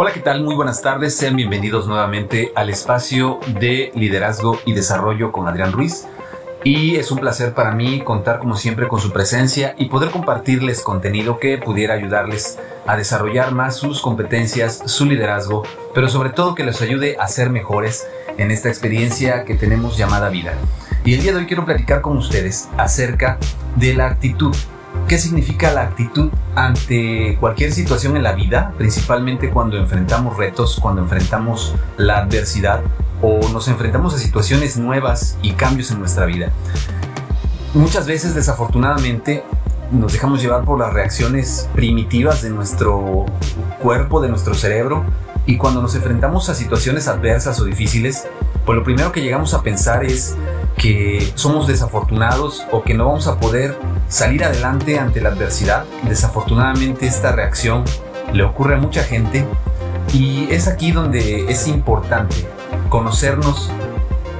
Hola, ¿qué tal? Muy buenas tardes. Sean bienvenidos nuevamente al espacio de liderazgo y desarrollo con Adrián Ruiz. Y es un placer para mí contar como siempre con su presencia y poder compartirles contenido que pudiera ayudarles a desarrollar más sus competencias, su liderazgo, pero sobre todo que les ayude a ser mejores en esta experiencia que tenemos llamada vida. Y el día de hoy quiero platicar con ustedes acerca de la actitud ¿Qué significa la actitud ante cualquier situación en la vida, principalmente cuando enfrentamos retos, cuando enfrentamos la adversidad o nos enfrentamos a situaciones nuevas y cambios en nuestra vida? Muchas veces, desafortunadamente, nos dejamos llevar por las reacciones primitivas de nuestro cuerpo, de nuestro cerebro, y cuando nos enfrentamos a situaciones adversas o difíciles, pues lo primero que llegamos a pensar es que somos desafortunados o que no vamos a poder salir adelante ante la adversidad. Desafortunadamente esta reacción le ocurre a mucha gente y es aquí donde es importante conocernos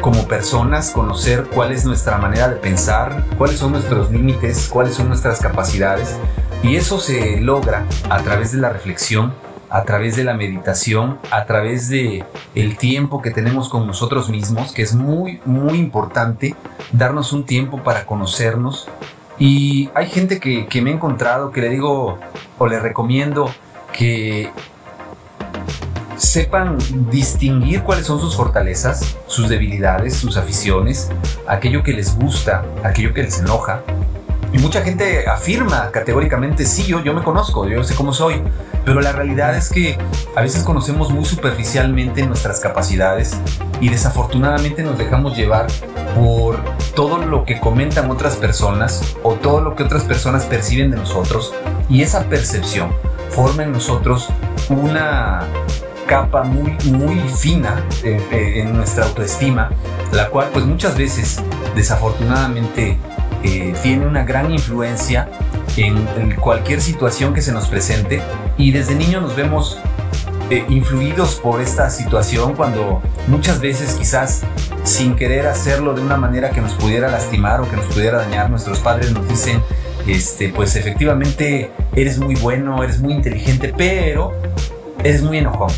como personas, conocer cuál es nuestra manera de pensar, cuáles son nuestros límites, cuáles son nuestras capacidades y eso se logra a través de la reflexión a través de la meditación, a través de el tiempo que tenemos con nosotros mismos, que es muy muy importante darnos un tiempo para conocernos. Y hay gente que, que me he encontrado que le digo o le recomiendo que sepan distinguir cuáles son sus fortalezas, sus debilidades, sus aficiones, aquello que les gusta, aquello que les enoja, y mucha gente afirma categóricamente, sí, yo, yo me conozco, yo sé cómo soy, pero la realidad es que a veces conocemos muy superficialmente nuestras capacidades y desafortunadamente nos dejamos llevar por todo lo que comentan otras personas o todo lo que otras personas perciben de nosotros. Y esa percepción forma en nosotros una capa muy muy fina eh, eh, en nuestra autoestima la cual pues muchas veces desafortunadamente eh, tiene una gran influencia en, cualquier situación que se nos presente y desde niño nos vemos eh, influidos por esta situación cuando muchas veces quizás sin querer hacerlo de una manera que nos pudiera lastimar o que nos pudiera dañar, nuestros padres nos dicen, este, pues efectivamente eres muy bueno, eres muy inteligente, pero eres muy enojón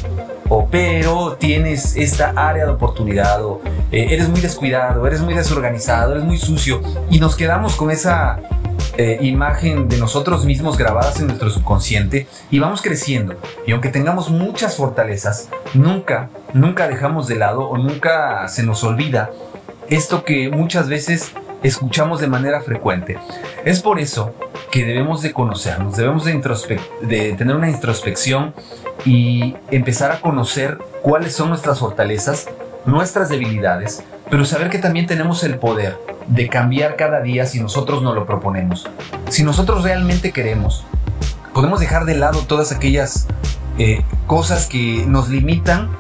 o pero tienes esta área de oportunidad, o eh, eres muy descuidado, eres muy desorganizado, eres muy sucio, y nos quedamos con esa eh, imagen de nosotros mismos grabadas en nuestro subconsciente y vamos creciendo. Y aunque tengamos muchas fortalezas, nunca, nunca dejamos de lado o nunca se nos olvida esto que muchas veces escuchamos de manera frecuente. Es por eso que debemos de conocernos, debemos de, de tener una introspección y empezar a conocer cuáles son nuestras fortalezas, nuestras debilidades, pero saber que también tenemos el poder de cambiar cada día si nosotros no lo proponemos. Si nosotros realmente queremos, podemos dejar de lado todas aquellas eh, cosas que nos limitan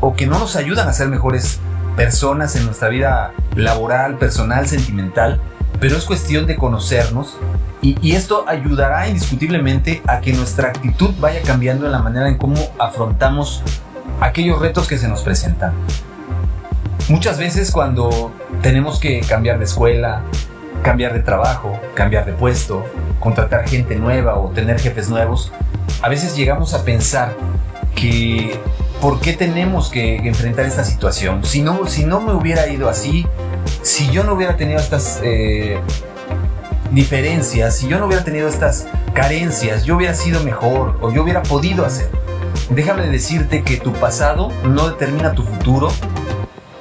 o que no nos ayudan a ser mejores personas en nuestra vida laboral, personal, sentimental, pero es cuestión de conocernos y, esto ayudará indiscutiblemente a que nuestra actitud vaya cambiando en la manera en cómo afrontamos aquellos retos que se nos presentan. Muchas veces cuando tenemos que cambiar de escuela, cambiar de trabajo, cambiar de puesto, contratar gente nueva o tener jefes nuevos, a veces llegamos a pensar que ¿por qué tenemos que enfrentar esta situación? Si no, si no me hubiera ido así, si yo no hubiera tenido estas eh, diferencias, si yo no hubiera tenido estas carencias, yo hubiera sido mejor o yo hubiera podido hacer. Déjame decirte que tu pasado no determina tu futuro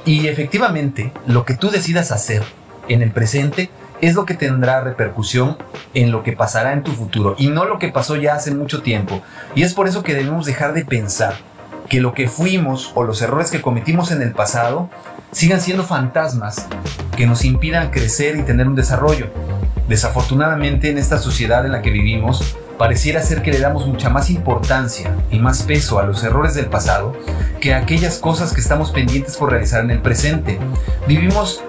y efectivamente lo que tú decidas hacer en el presente es lo que tendrá repercusión en lo que pasará en tu futuro y no lo que pasó ya hace mucho tiempo. Y es por eso que debemos dejar de pensar que lo que fuimos o los errores que cometimos en el pasado sigan siendo fantasmas que nos impidan crecer y tener un desarrollo. Desafortunadamente en esta sociedad en la que vivimos, pareciera ser que le damos mucha más importancia y más peso a los errores del pasado que a aquellas cosas que estamos pendientes por realizar en el presente. Vivimos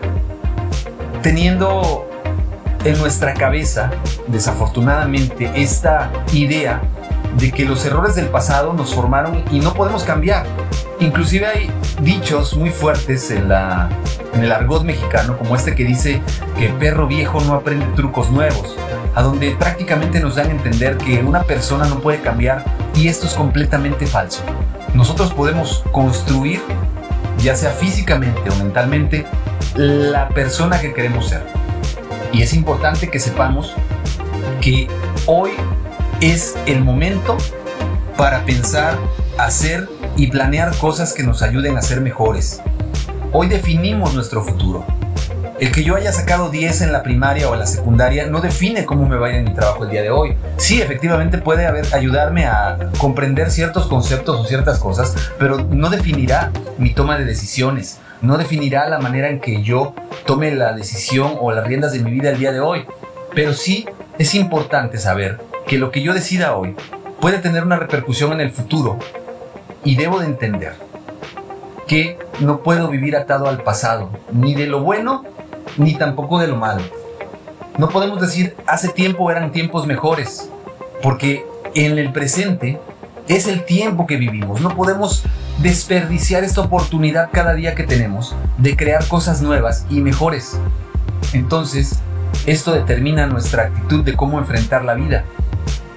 teniendo en nuestra cabeza, desafortunadamente, esta idea de que los errores del pasado nos formaron y no podemos cambiar. Inclusive hay dichos muy fuertes en, en el argot mexicano, como este que dice que perro viejo no aprende trucos nuevos, a donde prácticamente nos dan a entender que una persona no puede cambiar y esto es completamente falso. nosotros podemos construir, ya sea físicamente o mentalmente, la persona que queremos ser. Y es importante que sepamos que hoy es el momento para pensar, hacer y planear cosas que nos ayuden a ser mejores. Hoy definimos nuestro futuro. El que yo haya sacado 10 en la primaria o en la secundaria no define cómo me va a ir en mi trabajo el día de hoy. Sí, efectivamente puede haber, ayudarme a comprender ciertos conceptos o ciertas cosas, pero no definirá mi toma de decisiones, no definirá la manera en que yo tome la decisión o las riendas de mi vida el día de hoy. Pero sí es importante saber que lo que yo decida hoy puede tener una repercusión en el futuro y debo de entender que no puedo vivir atado al pasado, ni de lo bueno ni tampoco de lo malo. No podemos decir hace tiempo eran tiempos mejores, porque en el presente es el tiempo que vivimos. No podemos desperdiciar esta oportunidad cada día que tenemos de crear cosas nuevas y mejores. Entonces, esto determina nuestra actitud de cómo enfrentar la vida.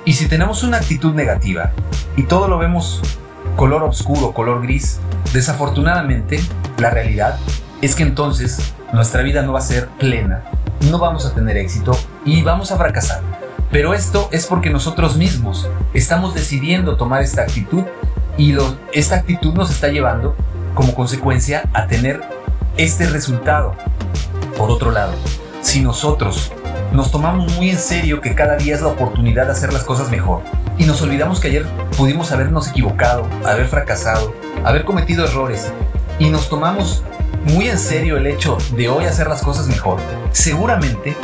Y si tenemos una actitud negativa y todo lo vemos color oscuro, color gris, desafortunadamente la realidad es que entonces nuestra vida no va a ser plena, no vamos a tener éxito y vamos a fracasar. Pero esto es porque nosotros mismos estamos decidiendo tomar esta actitud y esta actitud nos está llevando como consecuencia a tener este resultado. Por otro lado, si nosotros nos tomamos muy en serio que cada día es la oportunidad de hacer las cosas mejor y nos olvidamos que ayer pudimos habernos equivocado, haber fracasado, haber cometido errores y nos tomamos muy en serio el hecho de hoy hacer las cosas mejor, seguramente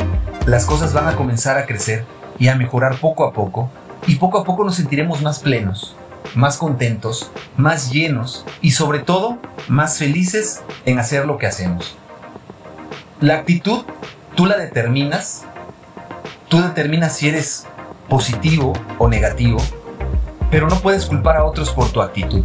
las cosas van a comenzar a crecer y a mejorar poco a poco y poco a poco nos sentiremos más plenos, más contentos, más llenos y sobre todo más felices en hacer lo que hacemos. La actitud tú la determinas, tú determinas si eres positivo o negativo, pero no puedes culpar a otros por tu actitud.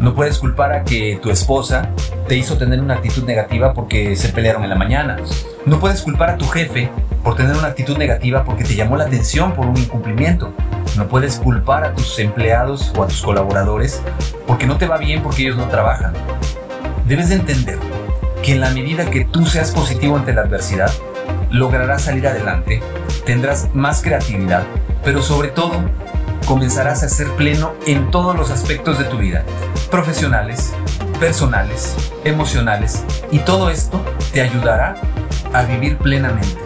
No puedes culpar a que tu esposa te hizo tener una actitud negativa porque se pelearon en la mañana. No puedes culpar a tu jefe por tener una actitud negativa porque te llamó la atención por un incumplimiento. No puedes culpar a tus empleados o a tus colaboradores porque no te va bien porque ellos no trabajan. Debes de entender que en la medida que tú seas positivo ante la adversidad, lograrás salir adelante, tendrás más creatividad, pero sobre todo comenzarás a ser pleno en todos los aspectos de tu vida, profesionales, personales, emocionales, y todo esto te ayudará a vivir plenamente.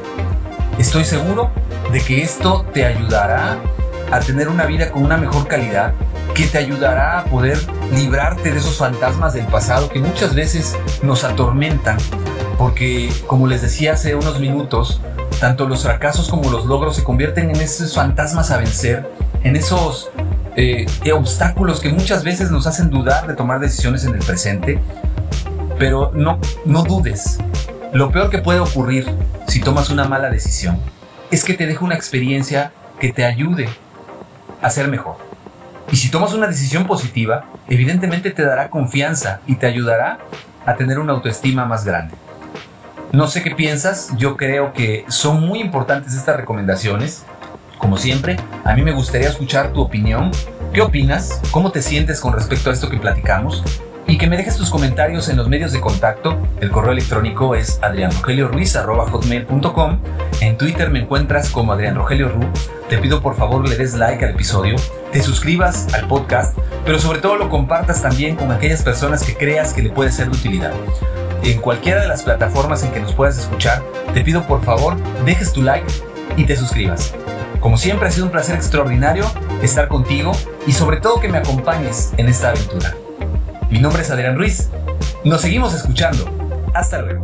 Estoy seguro de que esto te ayudará a tener una vida con una mejor calidad, que te ayudará a poder librarte de esos fantasmas del pasado que muchas veces nos atormentan, porque como les decía hace unos minutos, tanto los fracasos como los logros se convierten en esos fantasmas a vencer en esos eh, obstáculos que muchas veces nos hacen dudar de tomar decisiones en el presente. Pero no, no dudes. Lo peor que puede ocurrir si tomas una mala decisión es que te deje una experiencia que te ayude a ser mejor. Y si tomas una decisión positiva, evidentemente te dará confianza y te ayudará a tener una autoestima más grande. No sé qué piensas, yo creo que son muy importantes estas recomendaciones como siempre, a mí me gustaría escuchar tu opinión. ¿Qué opinas? ¿Cómo te sientes con respecto a esto que platicamos? Y que me dejes tus comentarios en los medios de contacto. El correo electrónico es adrianrogelioruiz.com. En Twitter me encuentras como Adrián Rogelio Ru. Te pido por favor le des like al episodio, te suscribas al podcast, pero sobre todo lo compartas también con aquellas personas que creas que le puede ser de utilidad. En cualquiera de las plataformas en que nos puedas escuchar, te pido por favor dejes tu like y te suscribas. Como siempre ha sido un placer extraordinario estar contigo y sobre todo que me acompañes en esta aventura. Mi nombre es Adrián Ruiz. Nos seguimos escuchando. Hasta luego.